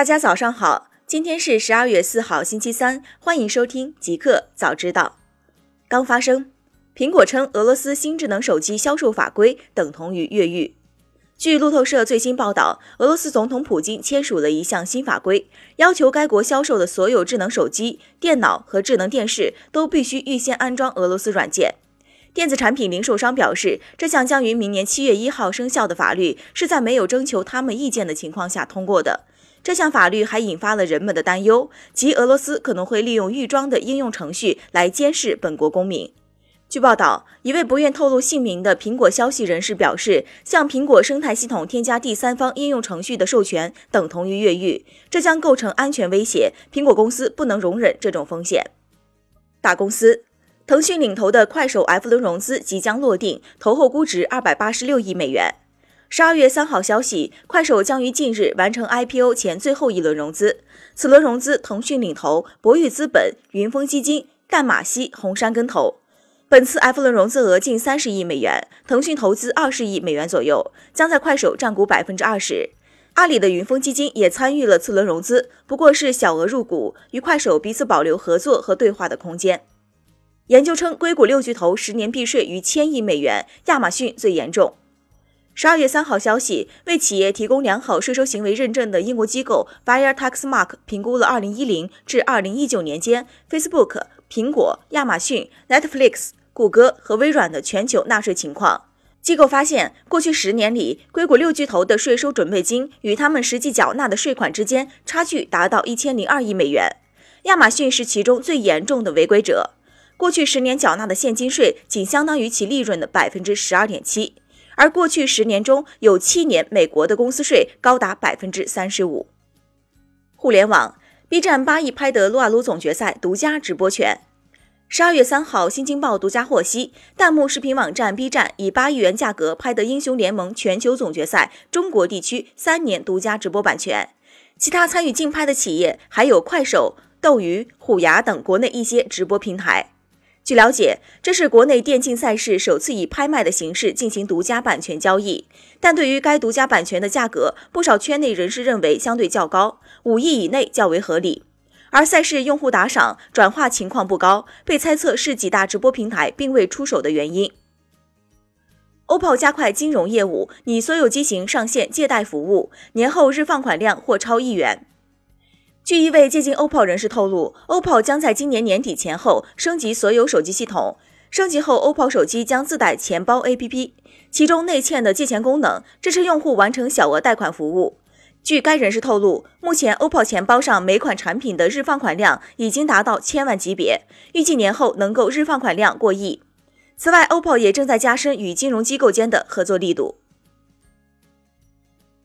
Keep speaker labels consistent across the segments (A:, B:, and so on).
A: 大家早上好，今天是十二月四号，星期三，欢迎收听极客早知道。刚发生，苹果称俄罗斯新智能手机销售法规等同于越狱。据路透社最新报道，俄罗斯总统普京签署了一项新法规，要求该国销售的所有智能手机、电脑和智能电视都必须预先安装俄罗斯软件。电子产品零售商表示，这项将于明年七月一号生效的法律是在没有征求他们意见的情况下通过的。这项法律还引发了人们的担忧，即俄罗斯可能会利用预装的应用程序来监视本国公民。据报道，一位不愿透露姓名的苹果消息人士表示，向苹果生态系统添加第三方应用程序的授权等同于越狱，这将构成安全威胁。苹果公司不能容忍这种风险。大公司，腾讯领投的快手 F 轮融资即将落定，投后估值二百八十六亿美元。十二月三号消息，快手将于近日完成 IPO 前最后一轮融资，此轮融资腾讯领投，博裕资本、云峰基金、淡马锡、红杉跟投。本次 F 轮融资额近三十亿美元，腾讯投资二十亿美元左右，将在快手占股百分之二十。阿里的云峰基金也参与了次轮融资，不过是小额入股，与快手彼此保留合作和对话的空间。研究称，硅谷六巨头十年避税逾千亿美元，亚马逊最严重。十二月三号消息，为企业提供良好税收行为认证的英国机构 Fair Tax Mark 评估了二零一零至二零一九年间 Facebook、苹果、亚马逊、Netflix。谷歌和微软的全球纳税情况，机构发现，过去十年里，硅谷六巨头的税收准备金与他们实际缴纳的税款之间差距达到一千零二亿美元。亚马逊是其中最严重的违规者，过去十年缴纳的现金税仅相当于其利润的百分之十二点七，而过去十年中有七年美国的公司税高达百分之三十五。互联网，B 站八亿拍得撸啊撸总决赛独家直播权。十二月三号，新京报独家获悉，弹幕视频网站 B 站以八亿元价格拍得《英雄联盟》全球总决赛中国地区三年独家直播版权。其他参与竞拍的企业还有快手、斗鱼、虎牙等国内一些直播平台。据了解，这是国内电竞赛事首次以拍卖的形式进行独家版权交易。但对于该独家版权的价格，不少圈内人士认为相对较高，五亿以内较为合理。而赛事用户打赏转化情况不高，被猜测是几大直播平台并未出手的原因。OPPO 加快金融业务，拟所有机型上线借贷服务，年后日放款量或超亿元。据一位接近 OPPO 人士透露，OPPO 将在今年年底前后升级所有手机系统，升级后 OPPO 手机将自带钱包 APP，其中内嵌的借钱功能支持用户完成小额贷款服务。据该人士透露，目前 OPPO 钱包上每款产品的日放款量已经达到千万级别，预计年后能够日放款量过亿。此外，OPPO 也正在加深与金融机构间的合作力度。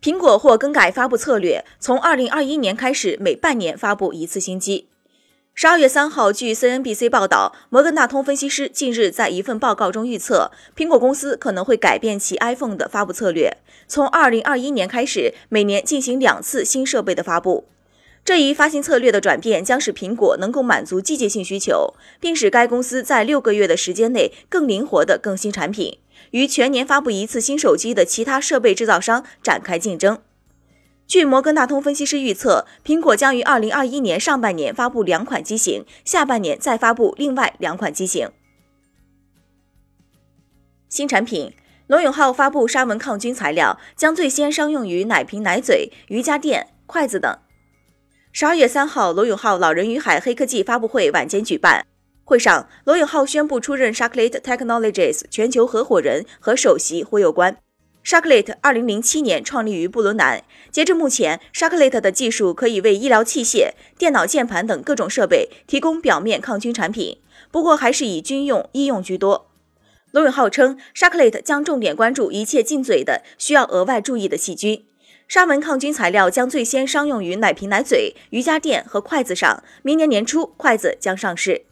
A: 苹果或更改发布策略，从二零二一年开始每半年发布一次新机。十二月三号，据 CNBC 报道，摩根大通分析师近日在一份报告中预测，苹果公司可能会改变其 iPhone 的发布策略，从二零二一年开始，每年进行两次新设备的发布。这一发行策略的转变将使苹果能够满足季节性需求，并使该公司在六个月的时间内更灵活地更新产品，与全年发布一次新手机的其他设备制造商展开竞争。据摩根大通分析师预测，苹果将于二零二一年上半年发布两款机型，下半年再发布另外两款机型。新产品，罗永浩发布沙文抗菌材料，将最先商用于奶瓶、奶嘴、瑜伽垫、筷子等。十二月三号，罗永浩老人与海黑科技发布会晚间举办，会上罗永浩宣布出任 Sharklet Technologies 全球合伙人和首席忽悠官。Sharklet 二零零七年创立于布伦南。截至目前，Sharklet 的技术可以为医疗器械、电脑键盘等各种设备提供表面抗菌产品，不过还是以军用、医用居多。罗永浩称，Sharklet 将重点关注一切进嘴的需要额外注意的细菌。沙门抗菌材料将最先商用于奶瓶、奶嘴、瑜伽垫和筷子上，明年年初筷子将上市。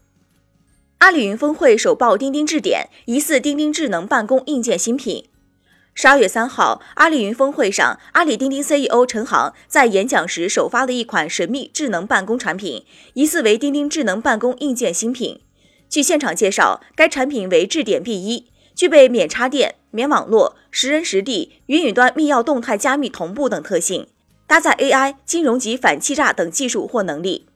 A: 阿里云峰会首曝钉钉智点，疑似钉钉智能办公硬件新品。十二月三号，阿里云峰会上，阿里钉钉 CEO 陈航在演讲时首发了一款神秘智能办公产品，疑似为钉钉智能办公硬件新品。据现场介绍，该产品为智点 B 一，具备免插电、免网络、实人实地、云与端密钥动态加密同步等特性。搭载 AI、金融级反欺诈等技术或能力。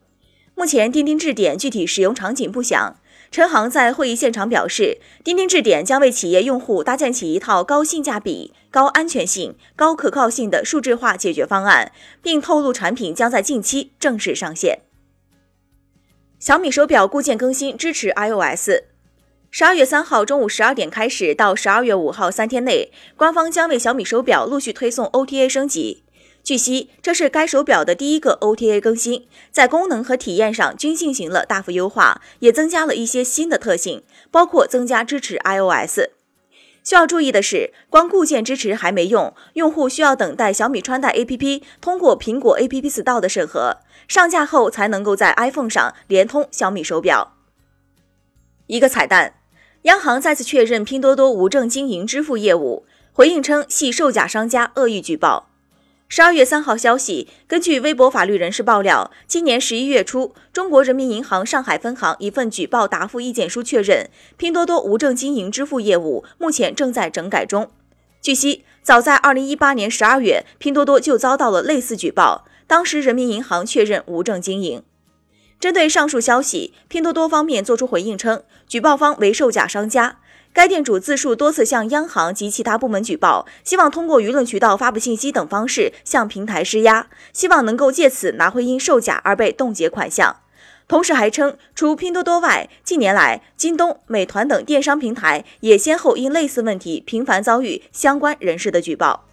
A: 目前，钉钉智点具体使用场景不详。陈航在会议现场表示，钉钉智点将为企业用户搭建起一套高性价比、高安全性、高可靠性的数字化解决方案，并透露产品将在近期正式上线。小米手表固件更新支持 iOS。十二月三号中午十二点开始到十二月五号三天内，官方将为小米手表陆续推送 OTA 升级。据悉，这是该手表的第一个 OTA 更新，在功能和体验上均进行了大幅优化，也增加了一些新的特性，包括增加支持 iOS。需要注意的是，光固件支持还没用，用户需要等待小米穿戴 APP 通过苹果 App Store 的审核，上架后才能够在 iPhone 上连通小米手表。一个彩蛋，央行再次确认拼多多无证经营支付业务，回应称系售假商家恶意举报。十二月三号消息，根据微博法律人士爆料，今年十一月初，中国人民银行上海分行一份举报答复意见书确认，拼多多无证经营支付业务，目前正在整改中。据悉，早在二零一八年十二月，拼多多就遭到了类似举报，当时人民银行确认无证经营。针对上述消息，拼多多方面作出回应称，举报方为售假商家。该店主自述多次向央行及其他部门举报，希望通过舆论渠道发布信息等方式向平台施压，希望能够借此拿回因售假而被冻结款项。同时还称，除拼多多外，近年来京东、美团等电商平台也先后因类似问题频繁遭遇相关人士的举报。